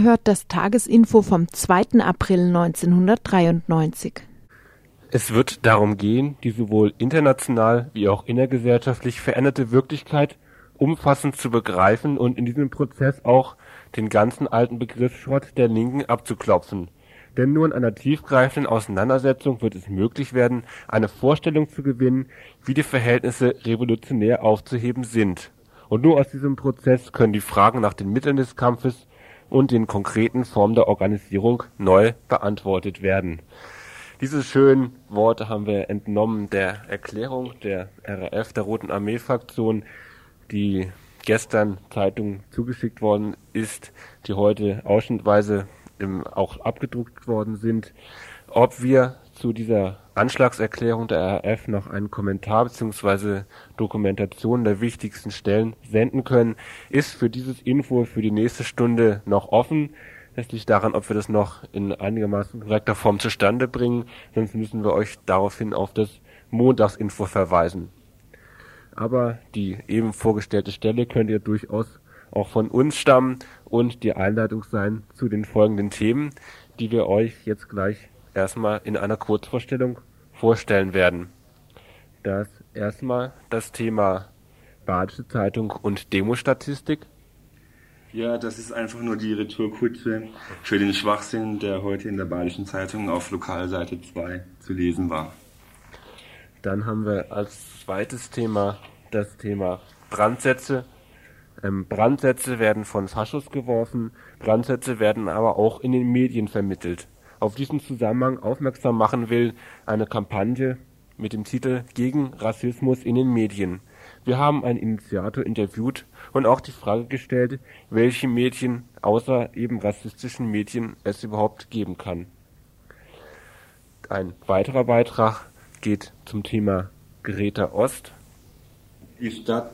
Ihr hört das Tagesinfo vom 2. April 1993. Es wird darum gehen, die sowohl international wie auch innergesellschaftlich veränderte Wirklichkeit umfassend zu begreifen und in diesem Prozess auch den ganzen alten Begriffsschrott der Linken abzuklopfen. Denn nur in einer tiefgreifenden Auseinandersetzung wird es möglich werden, eine Vorstellung zu gewinnen, wie die Verhältnisse revolutionär aufzuheben sind. Und nur aus diesem Prozess können die Fragen nach den Mitteln des Kampfes und den konkreten Formen der Organisierung neu beantwortet werden. Diese schönen Worte haben wir entnommen der Erklärung der RAF, der Roten Armee-Fraktion, die gestern Zeitung zugeschickt worden ist, die heute ausschnittweise auch abgedruckt worden sind. Ob wir zu dieser Anschlagserklärung der RAF noch einen Kommentar bzw. Dokumentation der wichtigsten Stellen senden können, ist für dieses Info für die nächste Stunde noch offen. Es liegt daran, ob wir das noch in einigermaßen korrekter Form zustande bringen, sonst müssen wir euch daraufhin auf das Montagsinfo verweisen. Aber die eben vorgestellte Stelle könnte ja durchaus auch von uns stammen und die Einleitung sein zu den folgenden Themen, die wir euch jetzt gleich erstmal in einer Kurzvorstellung vorstellen werden. Das erstmal das Thema Badische Zeitung und Demostatistik. Ja, das ist einfach nur die Retourkutsche für den Schwachsinn, der heute in der Badischen Zeitung auf Lokalseite 2 zu lesen war. Dann haben wir als zweites Thema das Thema Brandsätze. Ähm, Brandsätze werden von Faschos geworfen, Brandsätze werden aber auch in den Medien vermittelt auf diesen Zusammenhang aufmerksam machen will, eine Kampagne mit dem Titel Gegen Rassismus in den Medien. Wir haben einen Initiator interviewt und auch die Frage gestellt, welche Medien außer eben rassistischen Medien es überhaupt geben kann. Ein weiterer Beitrag geht zum Thema Greta Ost. Die, Stadt,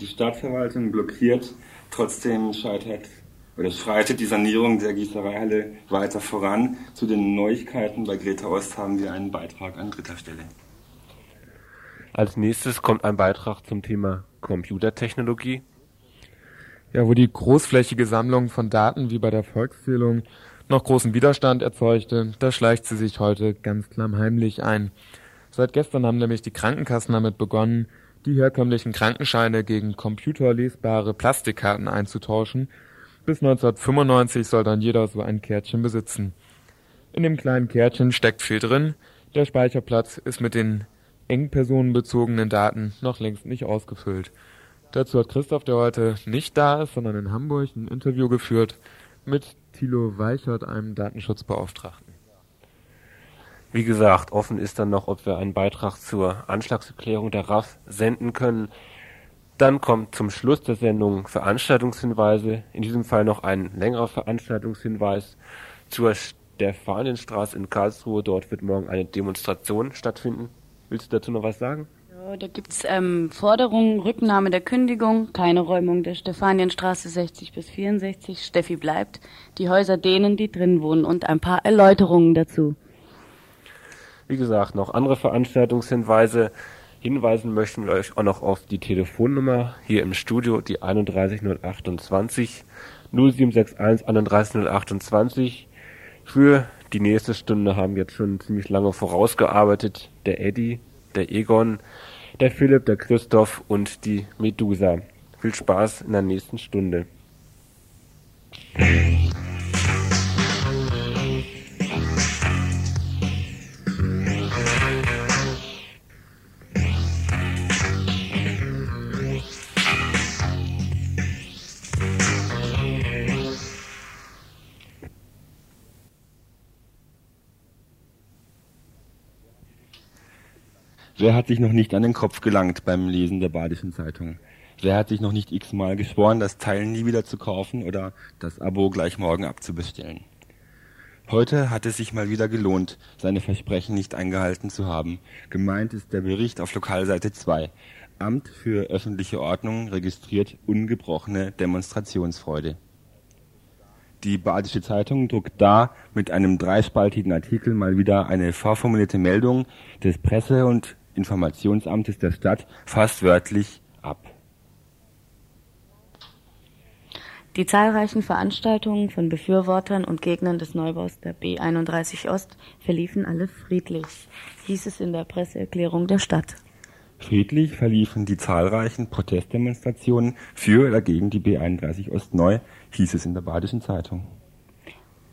die Stadtverwaltung blockiert, trotzdem scheitert oder schreitet die Sanierung der Gießereihalle weiter voran. Zu den Neuigkeiten bei Greta Ost haben wir einen Beitrag an dritter Stelle. Als nächstes kommt ein Beitrag zum Thema Computertechnologie. Ja, wo die großflächige Sammlung von Daten wie bei der Volkszählung noch großen Widerstand erzeugte, da schleicht sie sich heute ganz klammheimlich ein. Seit gestern haben nämlich die Krankenkassen damit begonnen, die herkömmlichen Krankenscheine gegen computerlesbare Plastikkarten einzutauschen bis 1995 soll dann jeder so ein Kärtchen besitzen. In dem kleinen Kärtchen steckt viel drin. Der Speicherplatz ist mit den eng personenbezogenen Daten noch längst nicht ausgefüllt. Dazu hat Christoph, der heute nicht da ist, sondern in Hamburg ein Interview geführt mit Thilo Weichert, einem Datenschutzbeauftragten. Wie gesagt, offen ist dann noch, ob wir einen Beitrag zur Anschlagserklärung der RAF senden können. Dann kommt zum Schluss der Sendung Veranstaltungshinweise, in diesem Fall noch ein längerer Veranstaltungshinweis zur Stefanienstraße in Karlsruhe. Dort wird morgen eine Demonstration stattfinden. Willst du dazu noch was sagen? Ja, da gibt's ähm, Forderungen, Rücknahme der Kündigung, keine Räumung der Stefanienstraße 60 bis 64, Steffi bleibt, die Häuser denen, die drin wohnen und ein paar Erläuterungen dazu. Wie gesagt, noch andere Veranstaltungshinweise. Hinweisen möchten wir euch auch noch auf die Telefonnummer hier im Studio, die 31028 0761 31028. Für die nächste Stunde haben jetzt schon ziemlich lange vorausgearbeitet der Eddie, der Egon, der Philipp, der Christoph und die Medusa. Viel Spaß in der nächsten Stunde. Wer hat sich noch nicht an den Kopf gelangt beim Lesen der Badischen Zeitung? Wer hat sich noch nicht x-mal geschworen, das Teil nie wieder zu kaufen oder das Abo gleich morgen abzubestellen? Heute hat es sich mal wieder gelohnt, seine Versprechen nicht eingehalten zu haben. Gemeint ist der Bericht auf Lokalseite 2. Amt für öffentliche Ordnung registriert ungebrochene Demonstrationsfreude. Die Badische Zeitung druckt da mit einem dreispaltigen Artikel mal wieder eine vorformulierte Meldung des Presse- und Informationsamtes der Stadt fast wörtlich ab. Die zahlreichen Veranstaltungen von Befürwortern und Gegnern des Neubaus der B31 Ost verliefen alle friedlich, hieß es in der Presseerklärung der Stadt. Friedlich verliefen die zahlreichen Protestdemonstrationen für oder gegen die B31 Ost neu, hieß es in der Badischen Zeitung.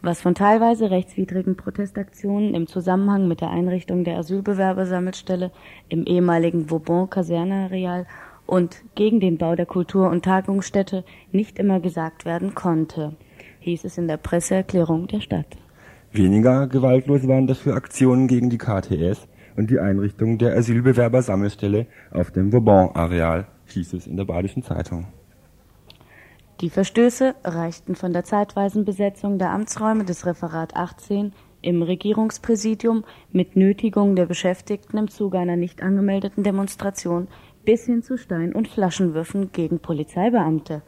Was von teilweise rechtswidrigen Protestaktionen im Zusammenhang mit der Einrichtung der Asylbewerbersammelstelle im ehemaligen Vauban-Kaserneareal und gegen den Bau der Kultur- und Tagungsstätte nicht immer gesagt werden konnte, hieß es in der Presseerklärung der Stadt. Weniger gewaltlos waren dafür Aktionen gegen die KTS und die Einrichtung der Asylbewerbersammelstelle auf dem Vauban-Areal, hieß es in der Badischen Zeitung. Die Verstöße reichten von der zeitweisen Besetzung der Amtsräume des Referat 18 im Regierungspräsidium mit Nötigung der Beschäftigten im Zuge einer nicht angemeldeten Demonstration bis hin zu Stein- und Flaschenwürfen gegen Polizeibeamte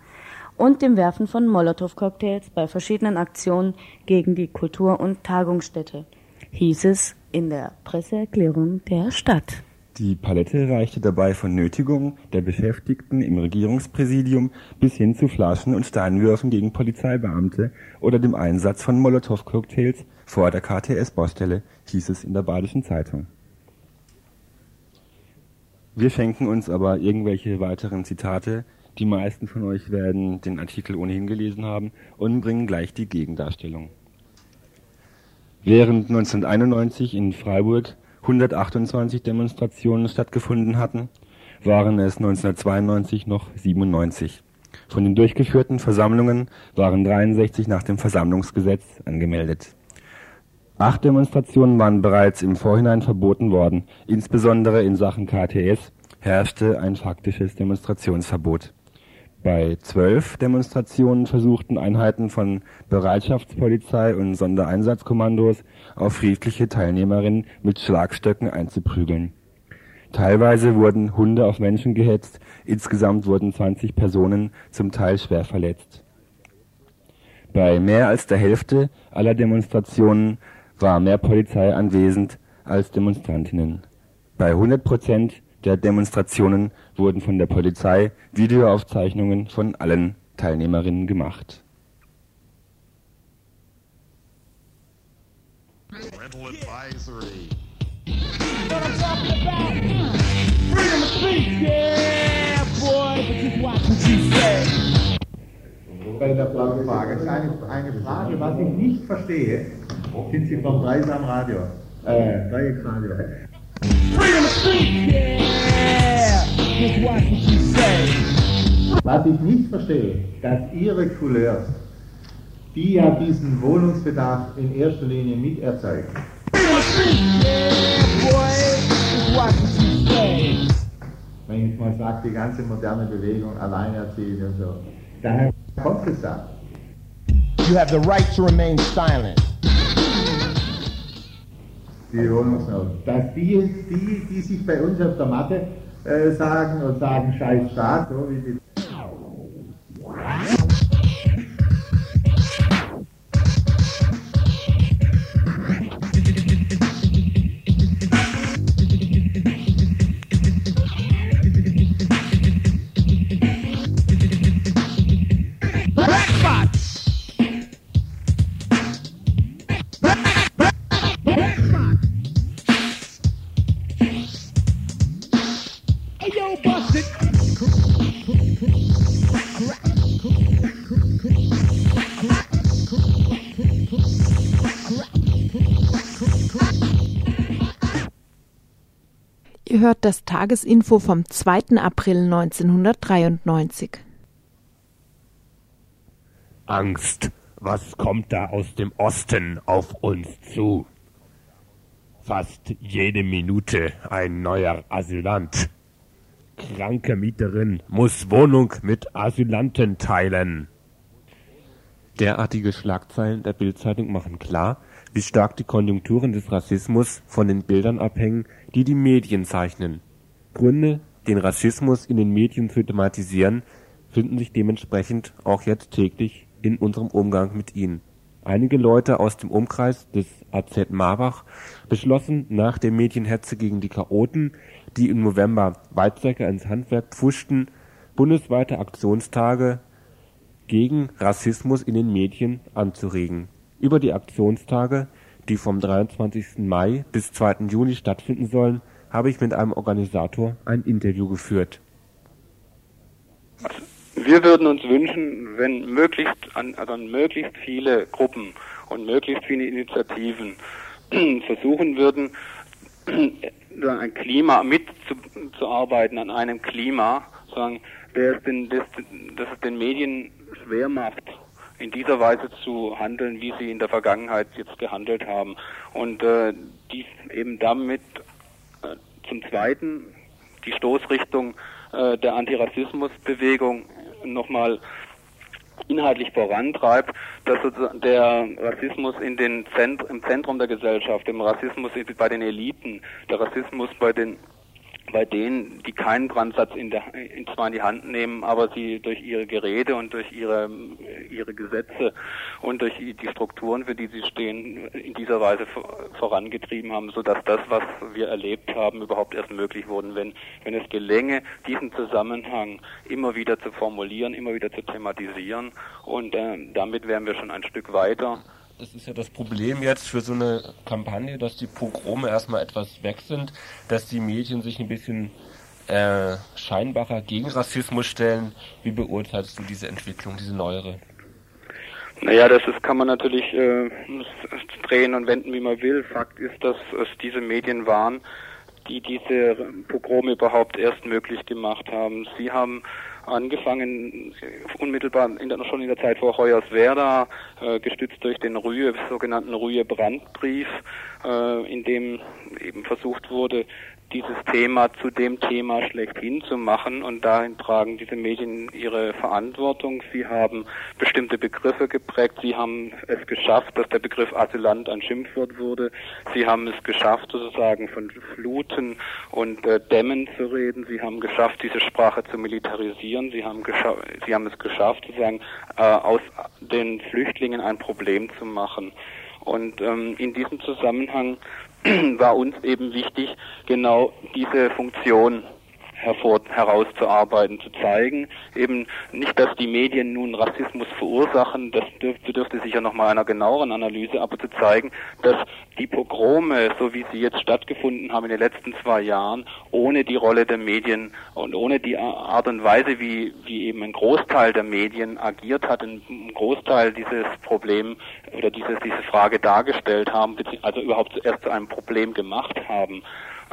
und dem Werfen von Molotow-Cocktails bei verschiedenen Aktionen gegen die Kultur- und Tagungsstätte, hieß es in der Presseerklärung der Stadt. Die Palette reichte dabei von Nötigung der Beschäftigten im Regierungspräsidium bis hin zu Flaschen und Steinwürfen gegen Polizeibeamte oder dem Einsatz von Molotow-Cocktails vor der KTS-Baustelle, hieß es in der Badischen Zeitung. Wir schenken uns aber irgendwelche weiteren Zitate. Die meisten von euch werden den Artikel ohnehin gelesen haben und bringen gleich die Gegendarstellung. Während 1991 in Freiburg 128 Demonstrationen stattgefunden hatten, waren es 1992 noch 97. Von den durchgeführten Versammlungen waren 63 nach dem Versammlungsgesetz angemeldet. Acht Demonstrationen waren bereits im Vorhinein verboten worden, insbesondere in Sachen KTS herrschte ein faktisches Demonstrationsverbot. Bei zwölf Demonstrationen versuchten Einheiten von Bereitschaftspolizei und Sondereinsatzkommandos auf friedliche Teilnehmerinnen mit Schlagstöcken einzuprügeln. Teilweise wurden Hunde auf Menschen gehetzt, insgesamt wurden 20 Personen zum Teil schwer verletzt. Bei mehr als der Hälfte aller Demonstrationen war mehr Polizei anwesend als Demonstrantinnen. Bei 100 Prozent der Demonstrationen wurden von der Polizei Videoaufzeichnungen von allen Teilnehmerinnen gemacht. Parental advisory. Bei der blauen Frage. Das ist eine, eine Frage, was ich nicht verstehe. Sind Sie vom Dreisam Radio? Äh, Dreiecksradio. Was ich nicht verstehe, dass Ihre Couleurs, die ja diesen Wohnungsbedarf in erster Linie miterzeugen, wenn ich mal sage, die ganze moderne Bewegung, Alleinerziehende und so, daher kommt es da. You have the right to remain silent. Die Wohnungsnot. Dass die, die, die sich bei uns auf der Matte äh, sagen und sagen, scheiß Staat, so wie die hört das Tagesinfo vom 2. April 1993. Angst. Was kommt da aus dem Osten auf uns zu? Fast jede Minute ein neuer Asylant. Kranke Mieterin muss Wohnung mit Asylanten teilen. Derartige Schlagzeilen der Bildzeitung machen klar, wie stark die Konjunkturen des Rassismus von den Bildern abhängen, die die Medien zeichnen. Gründe, den Rassismus in den Medien zu thematisieren, finden sich dementsprechend auch jetzt täglich in unserem Umgang mit ihnen. Einige Leute aus dem Umkreis des AZ Marbach beschlossen nach der Medienhetze gegen die Chaoten, die im November Weizsäcker ins Handwerk pfuschten, bundesweite Aktionstage gegen Rassismus in den Medien anzuregen. Über die Aktionstage, die vom 23. Mai bis 2. Juni stattfinden sollen, habe ich mit einem Organisator ein Interview geführt. Wir würden uns wünschen, wenn möglichst an, also möglichst viele Gruppen und möglichst viele Initiativen versuchen würden, ein Klima mitzuarbeiten an einem Klima, sagen, es den, das, das es den Medien schwer macht, in dieser Weise zu handeln, wie sie in der Vergangenheit jetzt gehandelt haben. Und äh, dies eben damit äh, zum Zweiten die Stoßrichtung äh, der Antirassismusbewegung nochmal inhaltlich vorantreibt, dass der Rassismus in den Zent im Zentrum der Gesellschaft, der Rassismus bei den Eliten, der Rassismus bei den bei denen, die keinen Brandsatz in der, in zwar in die Hand nehmen, aber sie durch ihre Gerede und durch ihre, ihre Gesetze und durch die Strukturen, für die sie stehen, in dieser Weise vorangetrieben haben, sodass das, was wir erlebt haben, überhaupt erst möglich wurde. Wenn, wenn es gelänge, diesen Zusammenhang immer wieder zu formulieren, immer wieder zu thematisieren und äh, damit wären wir schon ein Stück weiter das ist ja das Problem jetzt für so eine Kampagne, dass die Pogrome erstmal etwas weg sind, dass die Medien sich ein bisschen äh, scheinbarer gegen Rassismus stellen. Wie beurteilst du diese Entwicklung, diese neuere? Naja, das ist, kann man natürlich äh, drehen und wenden, wie man will. Fakt ist, dass es diese Medien waren, die diese Pogrome überhaupt erst möglich gemacht haben. Sie haben angefangen unmittelbar in der, schon in der Zeit vor Hoyerswerda, äh, gestützt durch den Rühe, sogenannten Rühe-Brandbrief, äh, in dem eben versucht wurde, dieses Thema zu dem Thema schlechthin zu machen und dahin tragen diese Medien ihre Verantwortung. Sie haben bestimmte Begriffe geprägt. Sie haben es geschafft, dass der Begriff Asylant ein Schimpfwort wurde. Sie haben es geschafft, sozusagen von Fluten und äh, Dämmen zu reden. Sie haben geschafft, diese Sprache zu militarisieren. Sie haben, sie haben es geschafft, sozusagen äh, aus den Flüchtlingen ein Problem zu machen. Und ähm, in diesem Zusammenhang war uns eben wichtig, genau diese Funktion hervor, herauszuarbeiten, zu zeigen. Eben nicht, dass die Medien nun Rassismus verursachen, das dürfte, bedürfte sicher nochmal einer genaueren Analyse, aber zu zeigen, dass die Pogrome, so wie sie jetzt stattgefunden haben in den letzten zwei Jahren, ohne die Rolle der Medien und ohne die Art und Weise, wie, wie eben ein Großteil der Medien agiert hat, ein Großteil dieses Problem oder dieses, diese Frage dargestellt haben, also überhaupt zuerst zu einem Problem gemacht haben,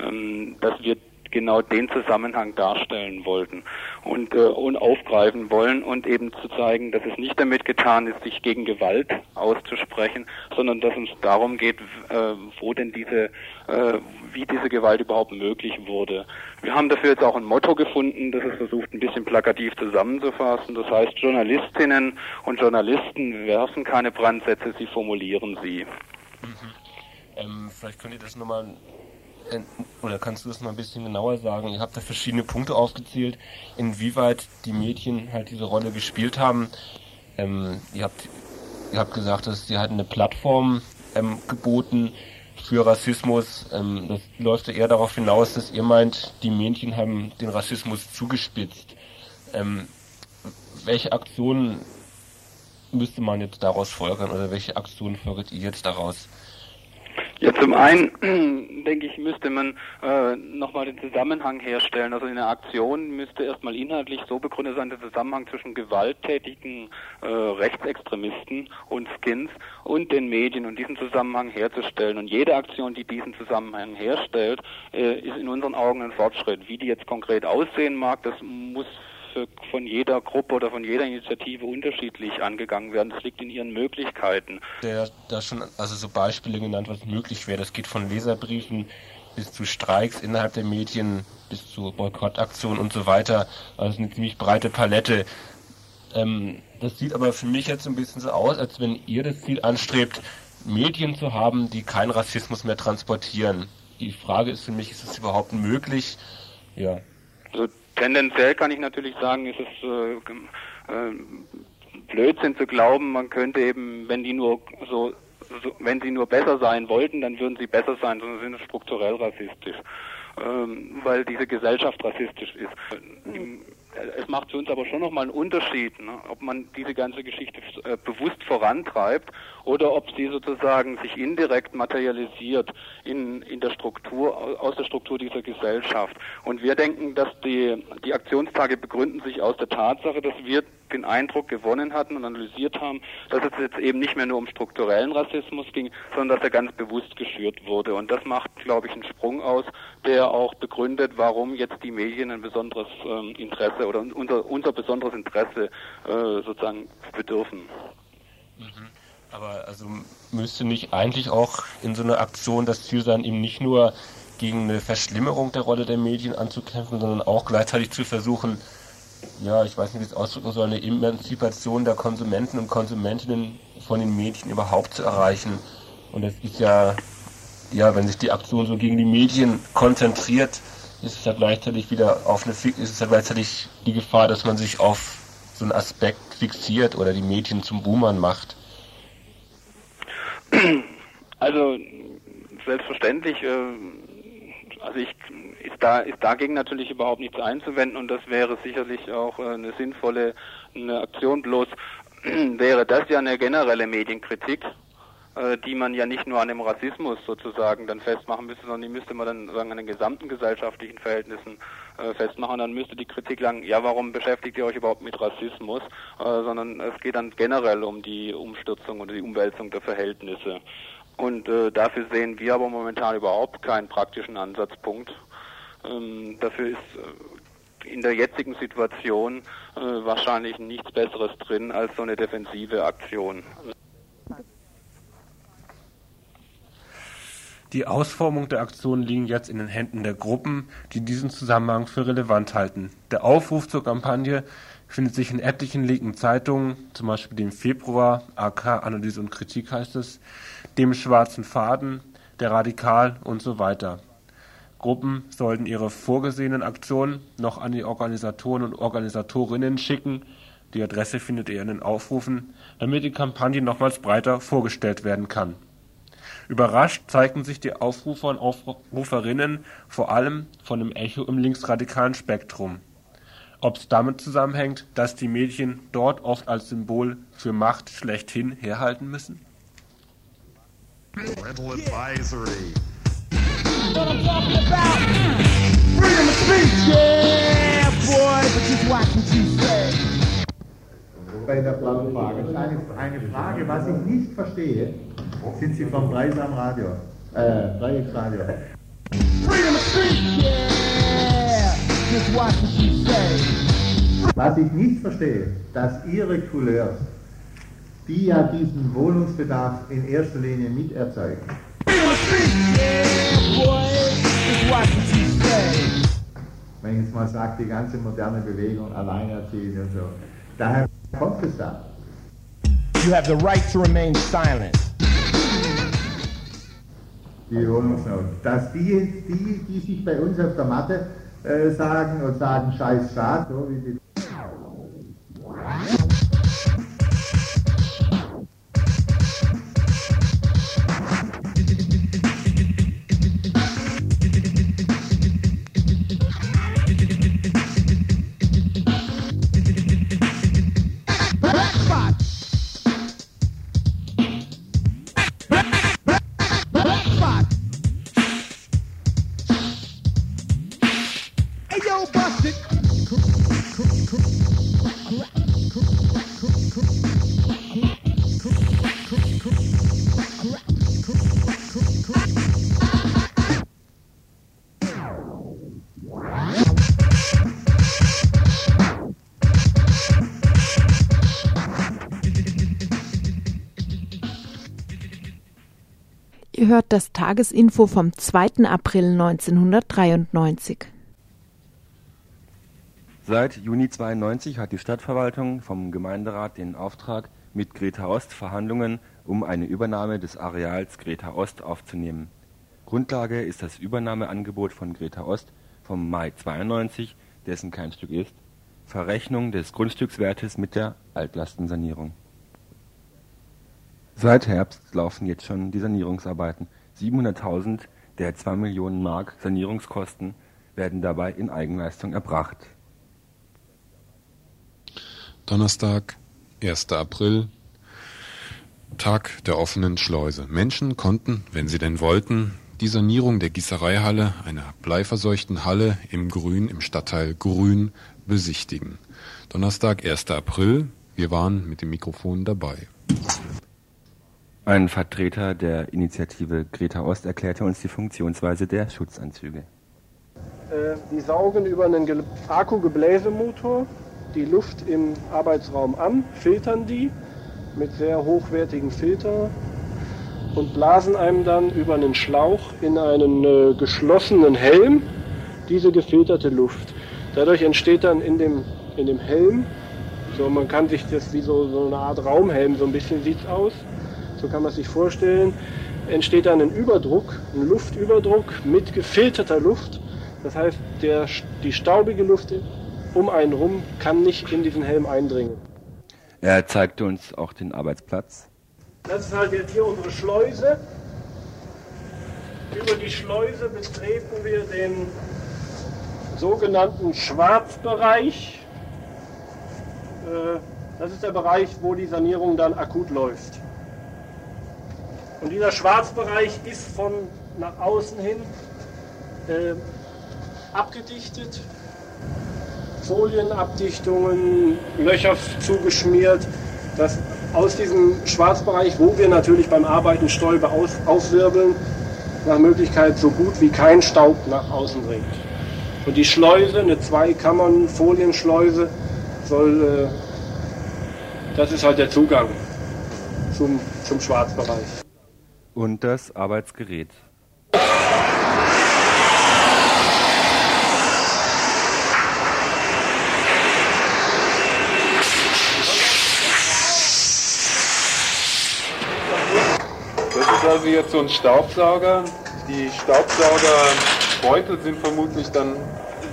ähm, dass wir genau den Zusammenhang darstellen wollten und, äh, und aufgreifen wollen und eben zu zeigen, dass es nicht damit getan ist, sich gegen Gewalt auszusprechen, sondern dass es darum geht, äh, wo denn diese, äh, wie diese Gewalt überhaupt möglich wurde. Wir haben dafür jetzt auch ein Motto gefunden, das es versucht, ein bisschen plakativ zusammenzufassen. Das heißt, Journalistinnen und Journalisten werfen keine Brandsätze, sie formulieren sie. Mhm. Ähm, vielleicht könnt ihr das nochmal oder kannst du das mal ein bisschen genauer sagen? Ihr habt da verschiedene Punkte aufgezählt, inwieweit die Mädchen halt diese Rolle gespielt haben. Ähm, ihr habt ihr habt gesagt, dass sie halt eine Plattform ähm, geboten für Rassismus. Ähm, das läuft ja eher darauf hinaus, dass ihr meint, die Mädchen haben den Rassismus zugespitzt. Ähm, welche Aktionen müsste man jetzt daraus folgern oder welche Aktionen folgt ihr jetzt daraus? Ja, zum einen denke ich, müsste man äh, nochmal den Zusammenhang herstellen. Also in der Aktion müsste erstmal inhaltlich so begründet sein, der Zusammenhang zwischen gewalttätigen äh, Rechtsextremisten und Skins und den Medien und diesen Zusammenhang herzustellen. Und jede Aktion, die diesen Zusammenhang herstellt, äh, ist in unseren Augen ein Fortschritt. Wie die jetzt konkret aussehen mag, das muss von jeder Gruppe oder von jeder Initiative unterschiedlich angegangen werden. Das liegt in ihren Möglichkeiten. Der da schon also so Beispiele genannt, was möglich wäre. Das geht von Leserbriefen bis zu Streiks innerhalb der Medien, bis zu Boykottaktionen und so weiter. Also eine ziemlich breite Palette. Ähm, das sieht aber für mich jetzt ein bisschen so aus, als wenn ihr das Ziel anstrebt, Medien zu haben, die keinen Rassismus mehr transportieren. Die Frage ist für mich, ist es überhaupt möglich? Ja. Also tendenziell kann ich natürlich sagen, ist es äh, äh, Blödsinn zu glauben, man könnte eben, wenn die nur so, so, wenn sie nur besser sein wollten, dann würden sie besser sein, sondern sind strukturell rassistisch, ähm, weil diese Gesellschaft rassistisch ist. Im, es macht für uns aber schon nochmal einen Unterschied, ne? ob man diese ganze Geschichte äh, bewusst vorantreibt oder ob sie sozusagen sich indirekt materialisiert in, in der Struktur, aus der Struktur dieser Gesellschaft. Und wir denken, dass die, die Aktionstage begründen sich aus der Tatsache, dass wir den Eindruck gewonnen hatten und analysiert haben, dass es jetzt eben nicht mehr nur um strukturellen Rassismus ging, sondern dass er ganz bewusst geschürt wurde. Und das macht, glaube ich, einen Sprung aus, der auch begründet, warum jetzt die Medien ein besonderes ähm, Interesse oder unser, unser besonderes Interesse äh, sozusagen bedürfen. Mhm. Aber also müsste nicht eigentlich auch in so einer Aktion das Ziel sein, eben nicht nur gegen eine Verschlimmerung der Rolle der Medien anzukämpfen, sondern auch gleichzeitig zu versuchen, ja, ich weiß nicht, wie es ausdrücken soll, eine Emanzipation der Konsumenten und Konsumentinnen von den Medien überhaupt zu erreichen. Und es ist ja, ja, wenn sich die Aktion so gegen die Medien konzentriert, ist es ja gleichzeitig wieder auf eine, ist es ja gleichzeitig die Gefahr, dass man sich auf so einen Aspekt fixiert oder die Medien zum Boomern macht. Also selbstverständlich, äh, also ich ist da ist dagegen natürlich überhaupt nichts einzuwenden und das wäre sicherlich auch äh, eine sinnvolle eine Aktion. Bloß wäre das ja eine generelle Medienkritik, die man ja nicht nur an dem Rassismus sozusagen dann festmachen müsste, sondern die müsste man dann sagen an den gesamten gesellschaftlichen Verhältnissen festmachen. Dann müsste die Kritik lang, ja, warum beschäftigt ihr euch überhaupt mit Rassismus? sondern es geht dann generell um die Umstürzung oder die Umwälzung der Verhältnisse. Und äh, dafür sehen wir aber momentan überhaupt keinen praktischen Ansatzpunkt. Ähm, dafür ist äh, in der jetzigen Situation äh, wahrscheinlich nichts Besseres drin als so eine defensive Aktion. Die Ausformung der Aktionen liegen jetzt in den Händen der Gruppen, die diesen Zusammenhang für relevant halten. Der Aufruf zur Kampagne findet sich in etlichen linken Zeitungen, zum Beispiel dem Februar, AK Analyse und Kritik heißt es, dem Schwarzen Faden, der Radikal und so weiter. Gruppen sollten ihre vorgesehenen Aktionen noch an die Organisatoren und Organisatorinnen schicken, die Adresse findet ihr in den Aufrufen, damit die Kampagne nochmals breiter vorgestellt werden kann. Überrascht zeigten sich die Aufrufer und Aufruferinnen vor allem von dem Echo im linksradikalen Spektrum. Ob es damit zusammenhängt, dass die Medien dort oft als Symbol für Macht schlechthin herhalten müssen? Parental advisory. What I'm talking about? Freedom of speech, yeah, boy, but just watch what you say. Bei der blauen Frage. Eine, eine Frage, was ich nicht verstehe, sind Sie vom Dreisam Radio, äh, Dreiecksradio. Freedom of speech, yeah, just watch what you say. Was ich nicht verstehe, dass Ihre Couleurs, die ja diesen Wohnungsbedarf in erster Linie miterzeugen, Freedom of speech, yeah, boy, just watch what you say. wenn ich jetzt mal sage, die ganze moderne Bewegung, Alleinerziehende und so, daher kommt es da. You have the right to remain silent. Die Wohnungsnot. Dass die, die, die sich bei uns auf der Matte äh, sagen und sagen, scheiß Staat, so wie die Tagesinfo vom 2. April 1993. Seit Juni 92 hat die Stadtverwaltung vom Gemeinderat den Auftrag, mit Greta Ost Verhandlungen um eine Übernahme des Areals Greta Ost aufzunehmen. Grundlage ist das Übernahmeangebot von Greta Ost vom Mai 92, dessen Kernstück ist Verrechnung des Grundstückswertes mit der Altlastensanierung. Seit Herbst laufen jetzt schon die Sanierungsarbeiten. 700.000 der 2 Millionen Mark Sanierungskosten werden dabei in Eigenleistung erbracht. Donnerstag, 1. April, Tag der offenen Schleuse. Menschen konnten, wenn sie denn wollten, die Sanierung der Gießereihalle, einer bleiverseuchten Halle im Grün im Stadtteil Grün, besichtigen. Donnerstag, 1. April, wir waren mit dem Mikrofon dabei. Ein Vertreter der Initiative Greta Ost erklärte uns die Funktionsweise der Schutzanzüge. Äh, die saugen über einen Akkugebläsemotor die Luft im Arbeitsraum an, filtern die mit sehr hochwertigen Filtern und blasen einem dann über einen Schlauch in einen äh, geschlossenen Helm diese gefilterte Luft. Dadurch entsteht dann in dem, in dem Helm, so man kann sich das wie so, so eine Art Raumhelm, so ein bisschen sieht es aus, so kann man sich vorstellen, entsteht dann ein Überdruck, ein Luftüberdruck mit gefilterter Luft. Das heißt, der, die staubige Luft um einen rum kann nicht in diesen Helm eindringen. Er zeigte uns auch den Arbeitsplatz. Das ist halt jetzt hier unsere Schleuse. Über die Schleuse betreten wir den sogenannten Schwarzbereich. Äh, das ist der Bereich, wo die Sanierung dann akut läuft. Und dieser Schwarzbereich ist von nach außen hin äh, abgedichtet Folienabdichtungen, Löcher zugeschmiert, dass aus diesem Schwarzbereich, wo wir natürlich beim Arbeiten Stäube aus, aufwirbeln, nach Möglichkeit so gut wie kein Staub nach außen dringt. Und die Schleuse, eine Zweikammern Folienschleuse, soll, äh, das ist halt der Zugang zum, zum Schwarzbereich. Und das Arbeitsgerät. also jetzt so ein Staubsauger. Die Staubsaugerbeutel sind vermutlich dann,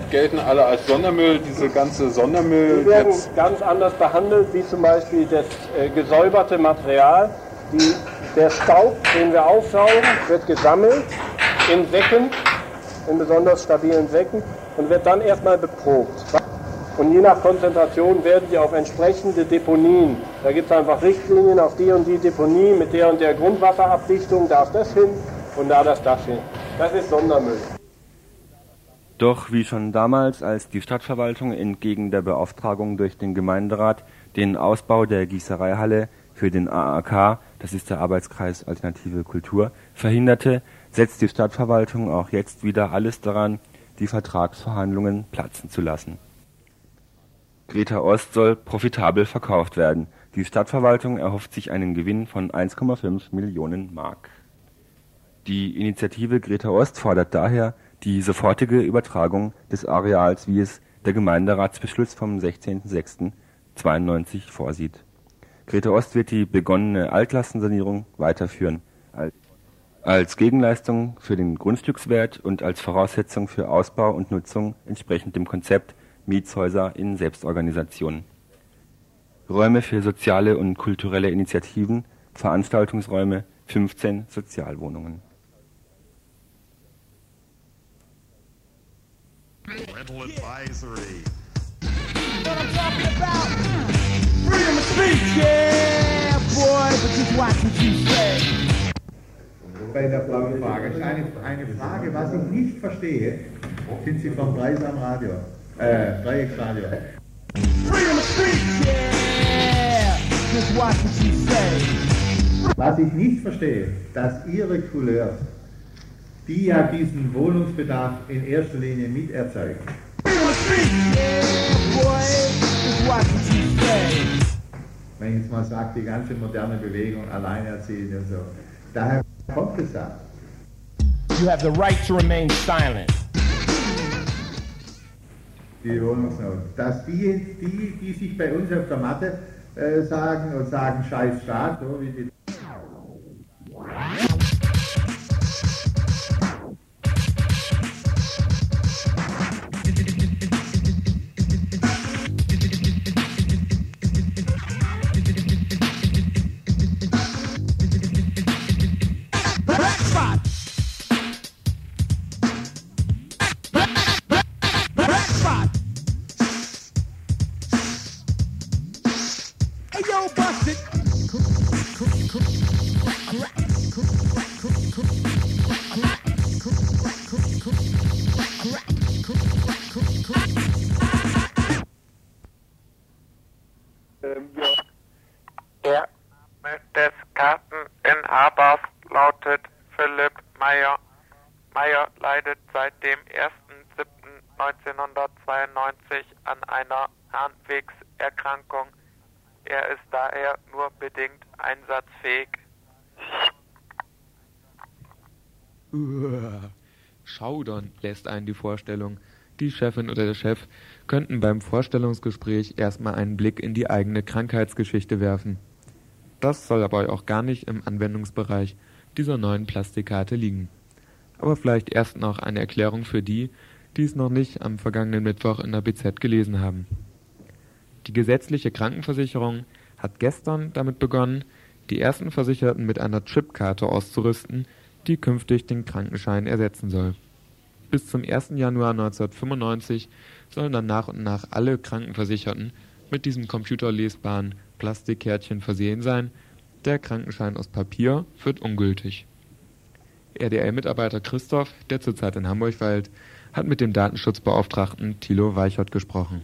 gelten alle als Sondermüll, diese ganze Sondermüll. Die werden jetzt ganz anders behandelt, wie zum Beispiel das äh, gesäuberte Material. Die, der Staub, den wir aufsaugen, wird gesammelt in Säcken, in besonders stabilen Säcken und wird dann erstmal beprobt. Und je nach Konzentration werden die auf entsprechende Deponien. Da gibt es einfach Richtlinien auf die und die Deponie mit der und der Grundwasserabdichtung, darf das hin und da das das hin. Das ist Sondermüll. Doch wie schon damals, als die Stadtverwaltung entgegen der Beauftragung durch den Gemeinderat den Ausbau der Gießereihalle für den AAK, das ist der Arbeitskreis Alternative Kultur, verhinderte, setzt die Stadtverwaltung auch jetzt wieder alles daran, die Vertragsverhandlungen platzen zu lassen. Greta Ost soll profitabel verkauft werden. Die Stadtverwaltung erhofft sich einen Gewinn von 1,5 Millionen Mark. Die Initiative Greta Ost fordert daher die sofortige Übertragung des Areals, wie es der Gemeinderatsbeschluss vom 16.06.92 vorsieht. Greta Ost wird die begonnene Altlastensanierung weiterführen. Als Gegenleistung für den Grundstückswert und als Voraussetzung für Ausbau und Nutzung entsprechend dem Konzept Mietshäuser in Selbstorganisation. Räume für soziale und kulturelle Initiativen, Veranstaltungsräume, 15 Sozialwohnungen. Rental advisory. What I'm talking about? Freedom of speech, yeah, boy, but just watch what you say. Bei der blauen Frage. Eine, eine Frage, was ich nicht verstehe, sind Sie vom Dreisam Radio. Äh, Dreiecksradio. Freedom of speech, yeah, just watch what you say. Was ich nicht verstehe, dass Ihre Couleur, die ja diesen Wohnungsbedarf in erster Linie miterzeugt, Freedom of speech, yeah, boy, just watch what you say. Wenn ich jetzt mal sage, die ganze moderne Bewegung alleinerziehend und so. Daher Kommt gesagt. You have the right to remain silent. Die Wohnungsnot. Dass die, die, die sich bei uns auf der Matte äh, sagen und sagen Scheiß Staat, so wie die 1.7.1992 an einer Harnwegserkrankung. Er ist daher nur bedingt einsatzfähig. Schaudern lässt einen die Vorstellung. Die Chefin oder der Chef könnten beim Vorstellungsgespräch erstmal einen Blick in die eigene Krankheitsgeschichte werfen. Das soll aber auch gar nicht im Anwendungsbereich dieser neuen Plastikkarte liegen. Aber vielleicht erst noch eine Erklärung für die, die es noch nicht am vergangenen Mittwoch in der BZ gelesen haben. Die gesetzliche Krankenversicherung hat gestern damit begonnen, die ersten Versicherten mit einer Chipkarte auszurüsten, die künftig den Krankenschein ersetzen soll. Bis zum 1. Januar 1995 sollen dann nach und nach alle Krankenversicherten mit diesem computerlesbaren Plastikkärtchen versehen sein. Der Krankenschein aus Papier wird ungültig. RDL-Mitarbeiter Christoph, der zurzeit in Hamburg weilt, hat mit dem Datenschutzbeauftragten Thilo Weichert gesprochen.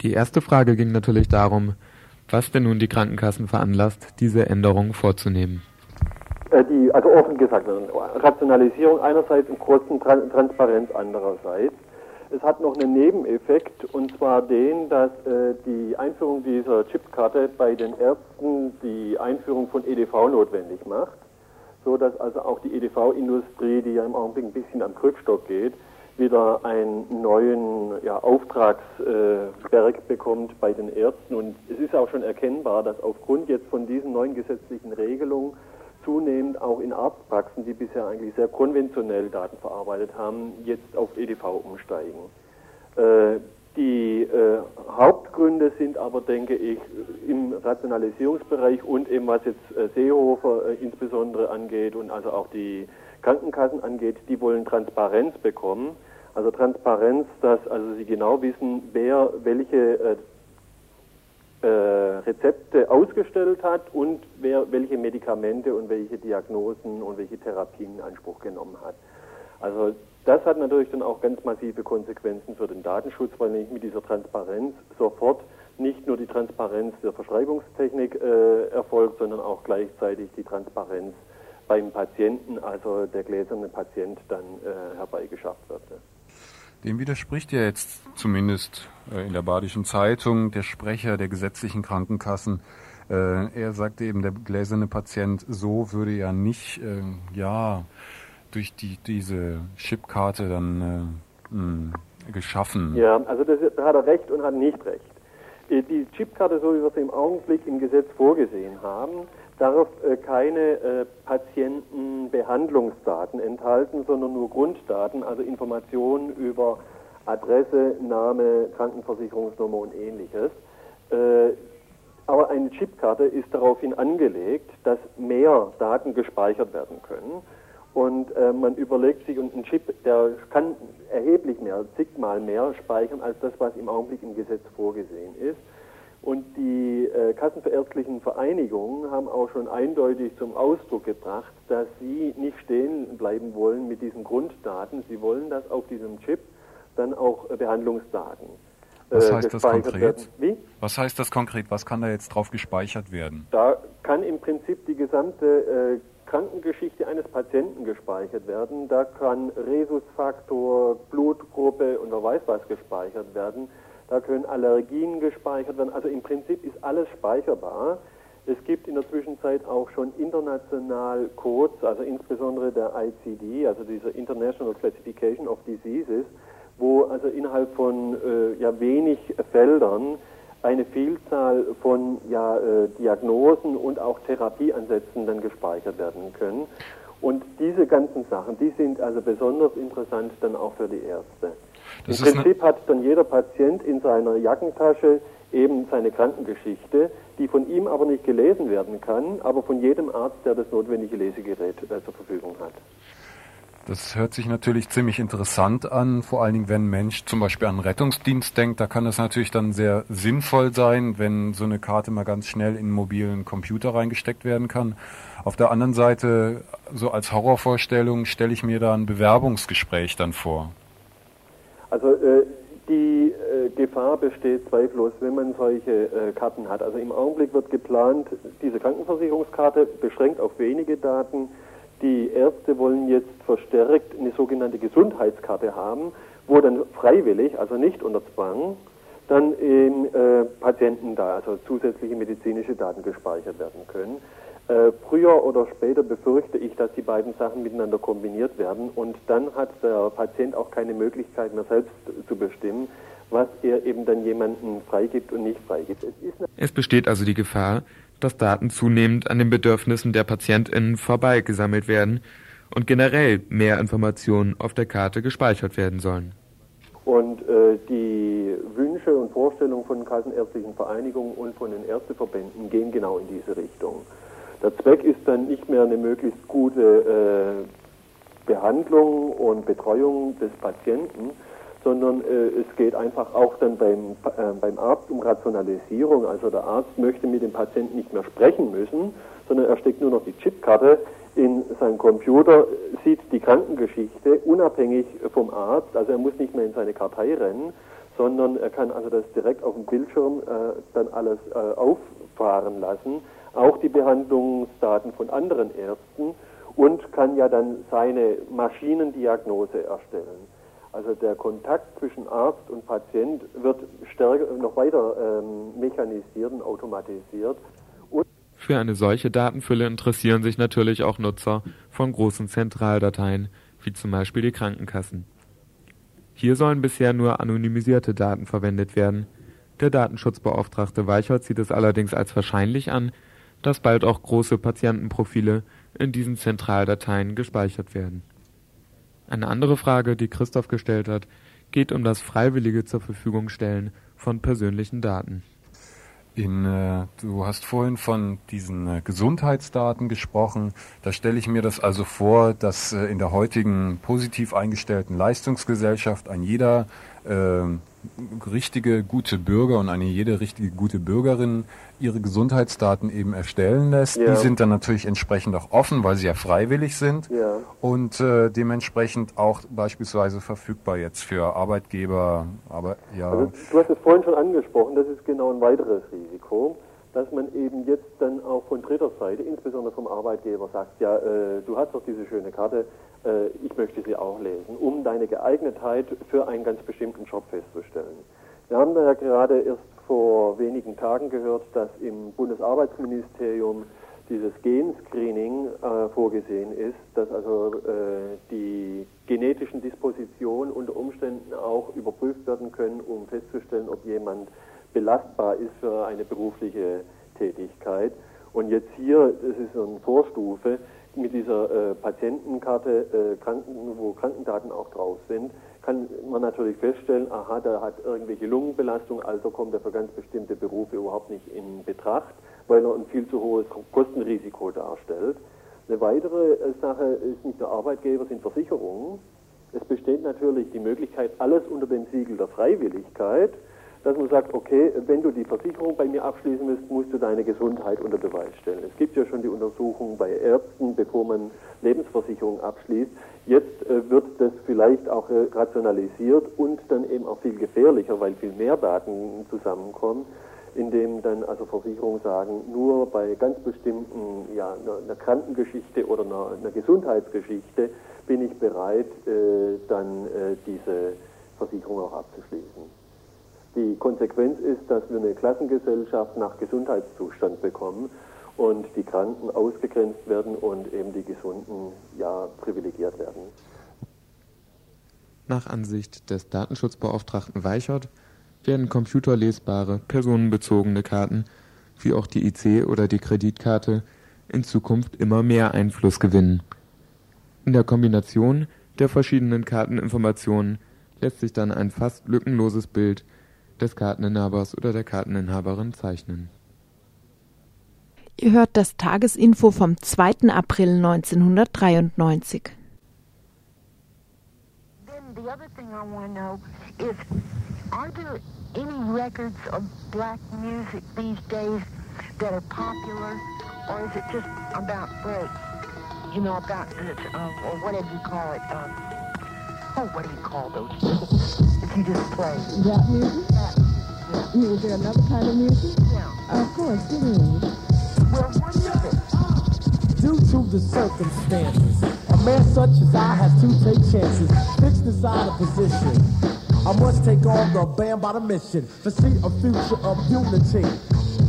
Die erste Frage ging natürlich darum, was denn nun die Krankenkassen veranlasst, diese Änderungen vorzunehmen. Äh, die, also offen gesagt, Rationalisierung einerseits und Kostentran Transparenz andererseits. Es hat noch einen Nebeneffekt und zwar den, dass äh, die Einführung dieser Chipkarte bei den Ärzten die Einführung von EDV notwendig macht, so dass also auch die EDV-Industrie, die ja im Augenblick ein bisschen am Krückstock geht, wieder einen neuen ja, Auftragsberg äh, bekommt bei den Ärzten. Und es ist auch schon erkennbar, dass aufgrund jetzt von diesen neuen gesetzlichen Regelungen zunehmend auch in Arztpraxen, die bisher eigentlich sehr konventionell Daten verarbeitet haben, jetzt auf EDV umsteigen. Äh, die äh, Hauptgründe sind aber, denke ich, im Rationalisierungsbereich und eben was jetzt äh, Seehofer äh, insbesondere angeht und also auch die Krankenkassen angeht, die wollen Transparenz bekommen. Also Transparenz, dass also sie genau wissen, wer welche äh, äh, Rezepte ausgestellt hat und wer welche Medikamente und welche Diagnosen und welche Therapien in Anspruch genommen hat. Also das hat natürlich dann auch ganz massive Konsequenzen für den Datenschutz, weil nämlich mit dieser Transparenz sofort nicht nur die Transparenz der Verschreibungstechnik äh, erfolgt, sondern auch gleichzeitig die Transparenz beim Patienten, also der gläserne Patient, dann äh, herbeigeschafft wird. Dem widerspricht ja jetzt zumindest äh, in der Badischen Zeitung der Sprecher der gesetzlichen Krankenkassen. Äh, er sagte eben, der gläserne Patient so würde ja nicht, äh, ja, durch die, diese Chipkarte dann äh, mh, geschaffen. Ja, also das, da hat er recht und hat nicht recht. Äh, Die Chipkarte, so wie wir sie im Augenblick im Gesetz vorgesehen haben, darf äh, keine äh, Patientenbehandlungsdaten enthalten, sondern nur Grunddaten, also Informationen über Adresse, Name, Krankenversicherungsnummer und ähnliches. Äh, aber eine Chipkarte ist daraufhin angelegt, dass mehr Daten gespeichert werden können. Und äh, man überlegt sich, und ein Chip, der kann erheblich mehr, zigmal mehr speichern als das, was im Augenblick im Gesetz vorgesehen ist. Und die äh, kassenverärztlichen Vereinigungen haben auch schon eindeutig zum Ausdruck gebracht, dass sie nicht stehen bleiben wollen mit diesen Grunddaten. Sie wollen, dass auf diesem Chip dann auch äh, Behandlungsdaten Was äh, heißt das gespeichert konkret? werden. Wie? Was heißt das konkret? Was kann da jetzt drauf gespeichert werden? Da kann im Prinzip die gesamte äh, Krankengeschichte eines Patienten gespeichert werden. Da kann Rhesusfaktor, Blutgruppe und wer weiß was gespeichert werden. Da können Allergien gespeichert werden. Also im Prinzip ist alles speicherbar. Es gibt in der Zwischenzeit auch schon international Codes, also insbesondere der ICD, also dieser International Classification of Diseases, wo also innerhalb von äh, ja, wenig Feldern eine Vielzahl von ja, äh, Diagnosen und auch Therapieansätzen dann gespeichert werden können. Und diese ganzen Sachen, die sind also besonders interessant dann auch für die Ärzte. Das Im Prinzip hat dann jeder Patient in seiner Jackentasche eben seine Krankengeschichte, die von ihm aber nicht gelesen werden kann, aber von jedem Arzt, der das notwendige Lesegerät äh, zur Verfügung hat. Das hört sich natürlich ziemlich interessant an, vor allen Dingen, wenn ein Mensch zum Beispiel an einen Rettungsdienst denkt. Da kann das natürlich dann sehr sinnvoll sein, wenn so eine Karte mal ganz schnell in einen mobilen Computer reingesteckt werden kann. Auf der anderen Seite, so als Horrorvorstellung, stelle ich mir da ein Bewerbungsgespräch dann vor. Also äh, die äh, Gefahr besteht zweifellos, wenn man solche äh, Karten hat. Also im Augenblick wird geplant, diese Krankenversicherungskarte beschränkt auf wenige Daten. Die Ärzte wollen jetzt verstärkt eine sogenannte Gesundheitskarte haben, wo dann freiwillig, also nicht unter Zwang, dann eben äh, Patienten da, also zusätzliche medizinische Daten gespeichert werden können. Äh, früher oder später befürchte ich, dass die beiden Sachen miteinander kombiniert werden und dann hat der Patient auch keine Möglichkeit mehr selbst zu bestimmen, was er eben dann jemanden freigibt und nicht freigibt. Es ist Es besteht also die Gefahr, dass Daten zunehmend an den Bedürfnissen der PatientInnen vorbei gesammelt werden und generell mehr Informationen auf der Karte gespeichert werden sollen. Und äh, die Wünsche und Vorstellungen von kassenärztlichen Vereinigungen und von den Ärzteverbänden gehen genau in diese Richtung. Der Zweck ist dann nicht mehr eine möglichst gute äh, Behandlung und Betreuung des Patienten, sondern äh, es geht einfach auch dann beim, äh, beim Arzt um Rationalisierung. Also der Arzt möchte mit dem Patienten nicht mehr sprechen müssen, sondern er steckt nur noch die Chipkarte in seinen Computer, sieht die Krankengeschichte unabhängig vom Arzt. Also er muss nicht mehr in seine Kartei rennen, sondern er kann also das direkt auf dem Bildschirm äh, dann alles äh, auffahren lassen. Auch die Behandlungsdaten von anderen Ärzten und kann ja dann seine Maschinendiagnose erstellen. Also der Kontakt zwischen Arzt und Patient wird stärker, noch weiter ähm, mechanisiert und automatisiert. Und Für eine solche Datenfülle interessieren sich natürlich auch Nutzer von großen Zentraldateien, wie zum Beispiel die Krankenkassen. Hier sollen bisher nur anonymisierte Daten verwendet werden. Der Datenschutzbeauftragte Weichert sieht es allerdings als wahrscheinlich an, dass bald auch große Patientenprofile in diesen Zentraldateien gespeichert werden. Eine andere Frage, die Christoph gestellt hat, geht um das freiwillige zur Verfügung stellen von persönlichen Daten. In, äh, du hast vorhin von diesen äh, Gesundheitsdaten gesprochen. Da stelle ich mir das also vor, dass äh, in der heutigen positiv eingestellten Leistungsgesellschaft ein jeder äh, richtige gute Bürger und eine jede richtige gute Bürgerin ihre Gesundheitsdaten eben erstellen lässt. Ja. Die sind dann natürlich entsprechend auch offen, weil sie ja freiwillig sind Ja. und äh, dementsprechend auch beispielsweise verfügbar jetzt für Arbeitgeber. Aber ja. Also, du hast es vorhin schon angesprochen, das ist genau ein weiteres Risiko, dass man eben jetzt dann auch von dritter Seite, insbesondere vom Arbeitgeber, sagt, ja, äh, du hast doch diese schöne Karte, äh, ich möchte sie auch lesen, um deine Geeignetheit für einen ganz bestimmten Job festzustellen. Wir haben da ja gerade erst vor wenigen Tagen gehört, dass im Bundesarbeitsministerium dieses Genscreening äh, vorgesehen ist, dass also äh, die genetischen Dispositionen unter Umständen auch überprüft werden können, um festzustellen, ob jemand belastbar ist für eine berufliche Tätigkeit. Und jetzt hier, das ist so eine Vorstufe, mit dieser äh, Patientenkarte, äh, Kranken, wo Krankendaten auch drauf sind, kann man natürlich feststellen, aha, der hat irgendwelche Lungenbelastung, also kommt er für ganz bestimmte Berufe überhaupt nicht in Betracht, weil er ein viel zu hohes Kostenrisiko darstellt. Eine weitere äh, Sache ist nicht nur Arbeitgeber, sind Versicherungen. Es besteht natürlich die Möglichkeit, alles unter dem Siegel der Freiwilligkeit, dass man sagt, okay, wenn du die Versicherung bei mir abschließen willst, musst du deine Gesundheit unter Beweis stellen. Es gibt ja schon die Untersuchung bei Ärzten, bevor man Lebensversicherung abschließt. Jetzt äh, wird das vielleicht auch äh, rationalisiert und dann eben auch viel gefährlicher, weil viel mehr Daten zusammenkommen, indem dann also Versicherungen sagen, nur bei ganz bestimmten, ja, einer, Krankengeschichte oder einer, einer Gesundheitsgeschichte bin ich bereit, äh, dann diese Versicherung auch abzuschließen. Die Konsequenz ist, dass wir eine Klassengesellschaft nach Gesundheitszustand bekommen. und die Kranken ausgegrenzt werden und eben die Gesunden ja privilegiert werden. Nach Ansicht des Datenschutzbeauftragten Weichert werden computerlesbare, personenbezogene Karten wie auch die IC oder die Kreditkarte in Zukunft immer mehr Einfluss gewinnen. In der Kombination der verschiedenen Karteninformationen lässt sich dann ein fast lückenloses Bild des Karteninhabers oder der Karteninhaberin zeichnen. Ihr hört das Tagesinfo vom 2. April 1993. the other thing I want to know is, are there any records of black music these days that are popular, or is it just about break? You know, about, um, or whatever you call it. Um, oh, what do you call those that you just play? Rap music? Yeah. You- Is there another kind of music? Yeah. Of course, it is. Well, what is it? Due to the circumstances, a man such as I has to take chances. Fixed inside a position. I must take on the band by the mission to see a future of unity.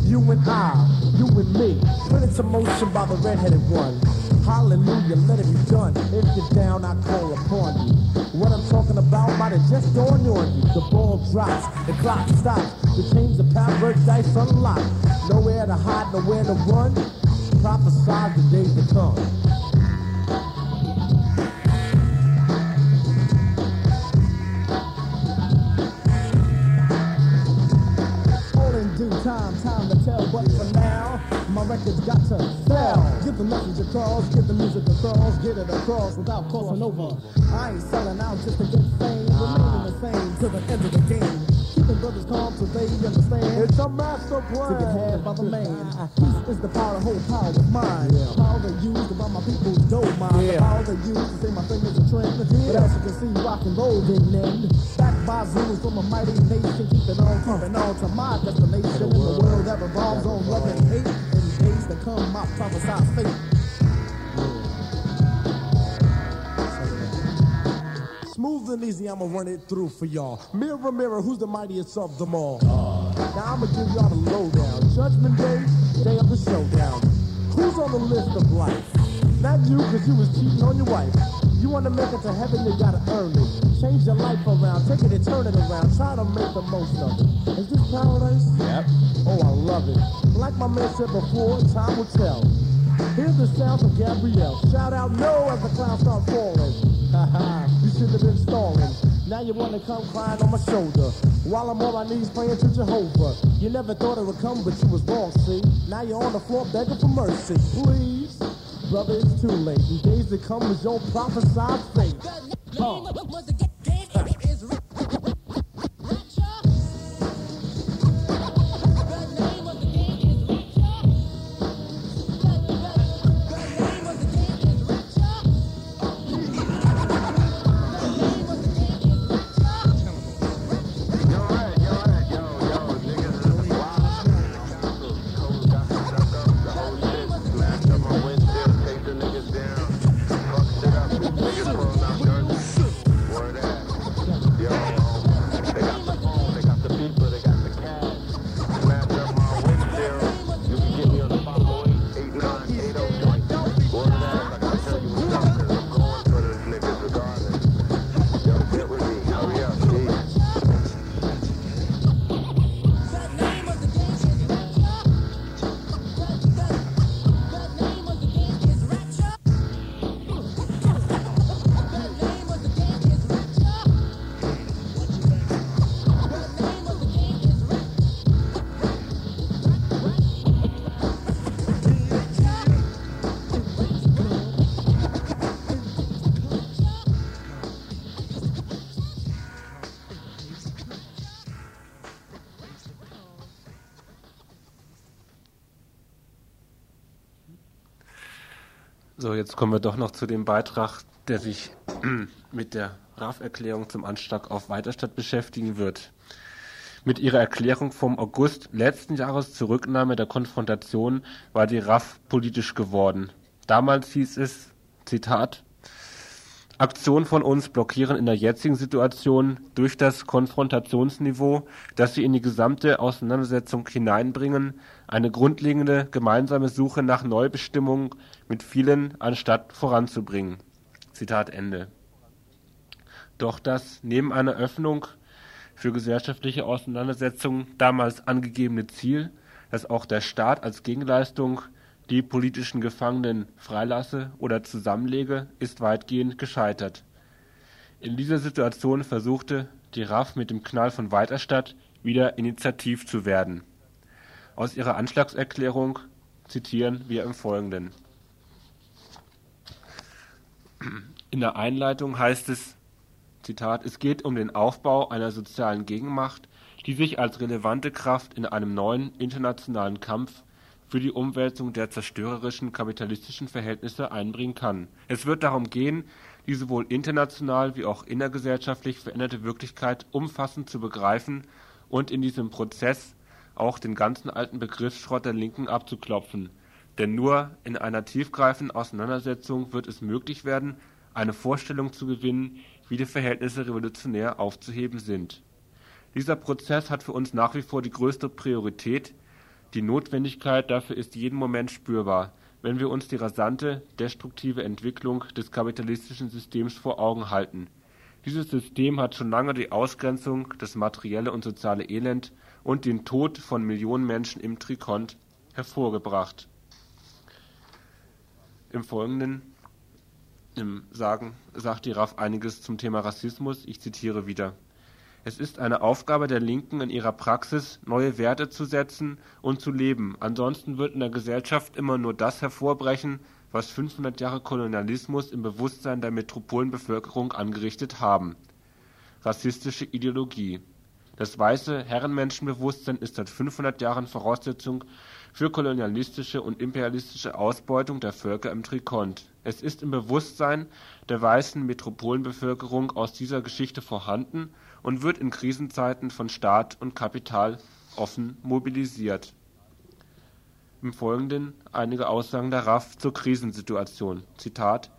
You and I, you and me, put into motion by the redheaded one. Hallelujah, let it be done. If you're down, I call upon you. What I'm talking about might have just dawned on you. The ball drops, the clock stops, the chains of paradise unlocked. Nowhere to hide, nowhere to run. Prophesy the days to come. The message across, get the music across, get it across without crossing over. I ain't selling out just to get fame, remaining the same to the end of the game. Keeping brothers calm so they understand. It's a master plan to get had by the man. Peace is the power, the whole power of mine. Power they use to buy my people's dough mine. The power they use to say my fingers are trend. But as you can see, rock and roll didn't end. Backed by Zulus from a mighty nation, keeping on, keeping on to my destination. In the world that revolves on love and hate. To come, my prophesied fate. Smooth and easy, I'ma run it through for y'all. Mirror, mirror, who's the mightiest of them all? Now I'ma give y'all the lowdown. Judgment day, day of the showdown. Who's on the list of life? Not you, cause you was cheating on your wife. You wanna make it to heaven, you gotta earn it. Change your life around, take it and turn it around. Try to make the most of it. Is this paradise? Yep. Oh, I love it. Like my man said before, time will tell. Here's the sounds of Gabrielle. Shout out no as the clouds start falling. Haha, you should have been stalling. Now you wanna come crying on my shoulder. While I'm on my knees praying to Jehovah. You never thought it would come, but you was wrong, see? Now you're on the floor begging for mercy. Please, brother, it's too late. These days to come is your prophesied fate. Uh. Jetzt kommen wir doch noch zu dem Beitrag, der sich mit der RAF-Erklärung zum Anschlag auf Weiterstadt beschäftigen wird. Mit ihrer Erklärung vom August letzten Jahres zur Rücknahme der Konfrontation war die RAF politisch geworden. Damals hieß es, Zitat, Aktionen von uns blockieren in der jetzigen Situation durch das Konfrontationsniveau, das sie in die gesamte Auseinandersetzung hineinbringen, eine grundlegende gemeinsame Suche nach Neubestimmung mit vielen anstatt voranzubringen. Zitat Ende. Doch das neben einer Öffnung für gesellschaftliche Auseinandersetzungen damals angegebene Ziel, dass auch der Staat als Gegenleistung die politischen Gefangenen freilasse oder zusammenlege, ist weitgehend gescheitert. In dieser Situation versuchte die RAF mit dem Knall von Weiterstadt wieder initiativ zu werden. Aus ihrer Anschlagserklärung zitieren wir im Folgenden. In der Einleitung heißt es, Zitat, es geht um den Aufbau einer sozialen Gegenmacht, die sich als relevante Kraft in einem neuen internationalen Kampf für die Umwälzung der zerstörerischen kapitalistischen Verhältnisse einbringen kann. Es wird darum gehen, die sowohl international wie auch innergesellschaftlich veränderte Wirklichkeit umfassend zu begreifen und in diesem Prozess auch den ganzen alten Begriffsschrott der Linken abzuklopfen. Denn nur in einer tiefgreifenden Auseinandersetzung wird es möglich werden, eine Vorstellung zu gewinnen, wie die Verhältnisse revolutionär aufzuheben sind. Dieser Prozess hat für uns nach wie vor die größte Priorität, die Notwendigkeit dafür ist jeden Moment spürbar, wenn wir uns die rasante, destruktive Entwicklung des kapitalistischen Systems vor Augen halten. Dieses System hat schon lange die Ausgrenzung, das materielle und soziale Elend und den Tod von Millionen Menschen im Trikont hervorgebracht. Im Folgenden im sagen, sagt die RAF einiges zum Thema Rassismus. Ich zitiere wieder. Es ist eine Aufgabe der Linken in ihrer Praxis, neue Werte zu setzen und zu leben. Ansonsten wird in der Gesellschaft immer nur das hervorbrechen, was 500 Jahre Kolonialismus im Bewusstsein der Metropolenbevölkerung angerichtet haben. Rassistische Ideologie. Das weiße Herrenmenschenbewusstsein ist seit 500 Jahren Voraussetzung für kolonialistische und imperialistische Ausbeutung der Völker im Trikont. Es ist im Bewusstsein der weißen Metropolenbevölkerung aus dieser Geschichte vorhanden und wird in Krisenzeiten von Staat und Kapital offen mobilisiert. Im Folgenden einige Aussagen der RAF zur Krisensituation. Zitat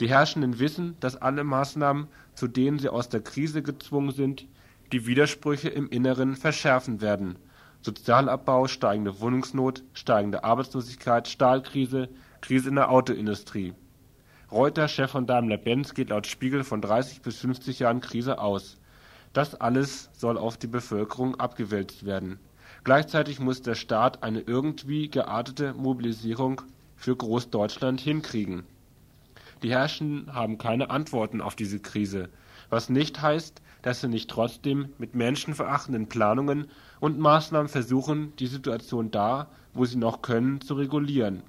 Die Herrschenden wissen, dass alle Maßnahmen, zu denen sie aus der Krise gezwungen sind, die Widersprüche im Inneren verschärfen werden. Sozialabbau, steigende Wohnungsnot, steigende Arbeitslosigkeit, Stahlkrise, Krise in der Autoindustrie. Reuter, Chef von Daimler-Benz, geht laut Spiegel von 30 bis 50 Jahren Krise aus. Das alles soll auf die Bevölkerung abgewälzt werden. Gleichzeitig muss der Staat eine irgendwie geartete Mobilisierung für Großdeutschland hinkriegen. Die Herrschenden haben keine Antworten auf diese Krise, was nicht heißt, dass sie nicht trotzdem mit menschenverachtenden Planungen und Maßnahmen versuchen, die Situation da, wo sie noch können, zu regulieren.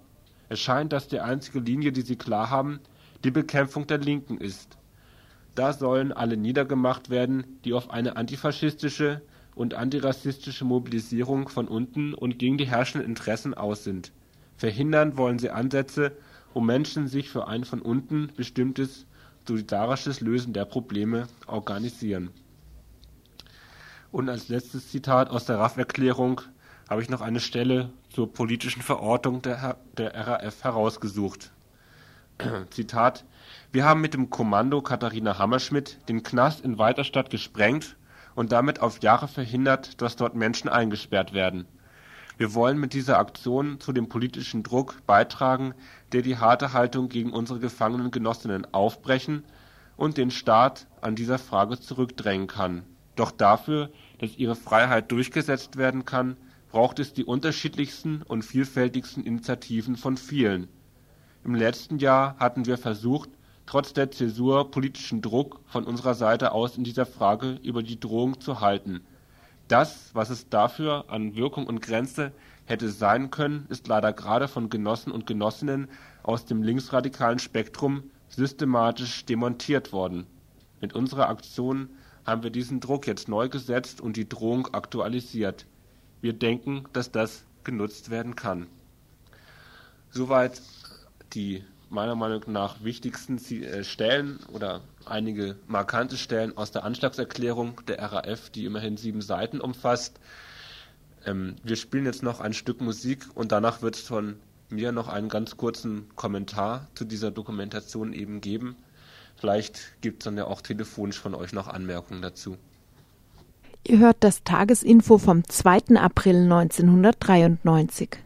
Es scheint, dass die einzige Linie, die sie klar haben, die Bekämpfung der Linken ist. Da sollen alle niedergemacht werden, die auf eine antifaschistische und antirassistische Mobilisierung von unten und gegen die herrschenden Interessen aus sind. Verhindern wollen sie Ansätze, um Menschen sich für ein von unten bestimmtes solidarisches Lösen der Probleme organisieren. Und als letztes Zitat aus der RAF-Erklärung habe ich noch eine Stelle zur politischen Verortung der, der RAF herausgesucht. Zitat wir haben mit dem Kommando Katharina Hammerschmidt den Knast in Weiterstadt gesprengt und damit auf Jahre verhindert, dass dort Menschen eingesperrt werden. Wir wollen mit dieser Aktion zu dem politischen Druck beitragen, der die harte Haltung gegen unsere gefangenen Genossinnen aufbrechen und den Staat an dieser Frage zurückdrängen kann. Doch dafür, dass ihre Freiheit durchgesetzt werden kann, braucht es die unterschiedlichsten und vielfältigsten Initiativen von vielen. Im letzten Jahr hatten wir versucht, trotz der Zäsur politischen Druck von unserer Seite aus in dieser Frage über die Drohung zu halten. Das, was es dafür an Wirkung und Grenze hätte sein können, ist leider gerade von Genossen und Genossinnen aus dem linksradikalen Spektrum systematisch demontiert worden. Mit unserer Aktion haben wir diesen Druck jetzt neu gesetzt und die Drohung aktualisiert. Wir denken, dass das genutzt werden kann. Soweit die meiner Meinung nach wichtigsten äh, Stellen oder einige markante Stellen aus der Anschlagserklärung der RAF, die immerhin sieben Seiten umfasst. Ähm, wir spielen jetzt noch ein Stück Musik und danach wird es von mir noch einen ganz kurzen Kommentar zu dieser Dokumentation eben geben. Vielleicht gibt es dann ja auch telefonisch von euch noch Anmerkungen dazu. Ihr hört das Tagesinfo vom 2. April 1993.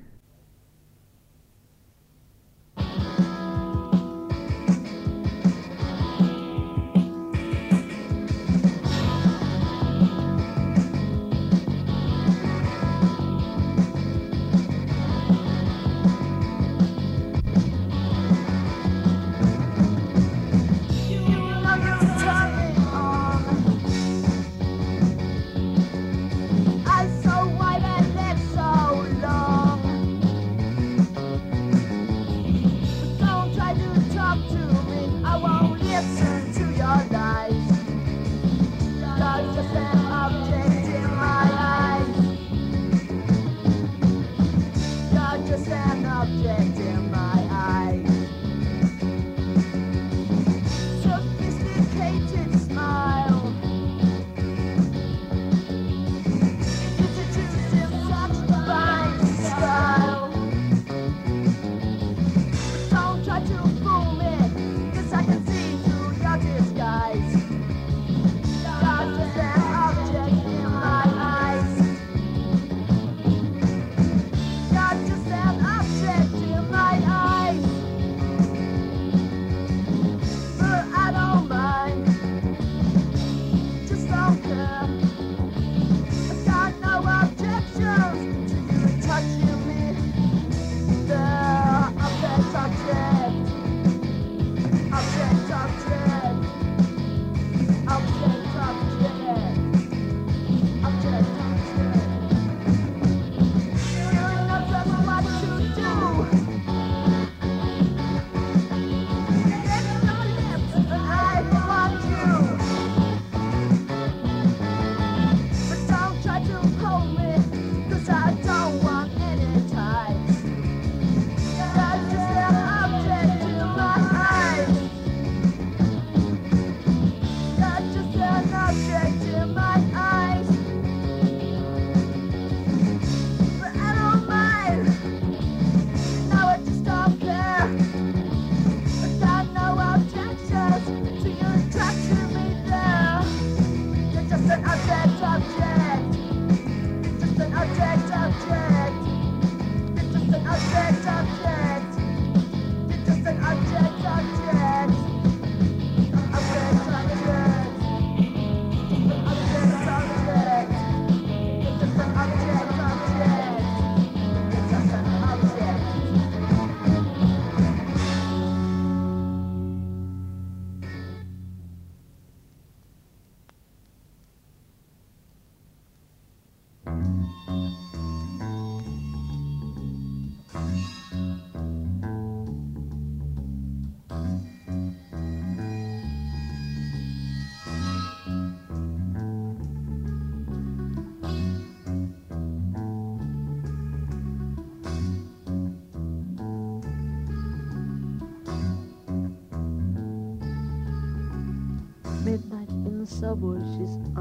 Out there.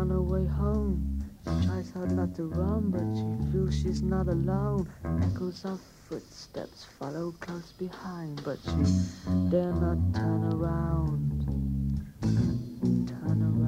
On her way home, she tries hard not to run, but she feels she's not alone. Echoes of footsteps follow close behind, but she dare not turn around. Turn around.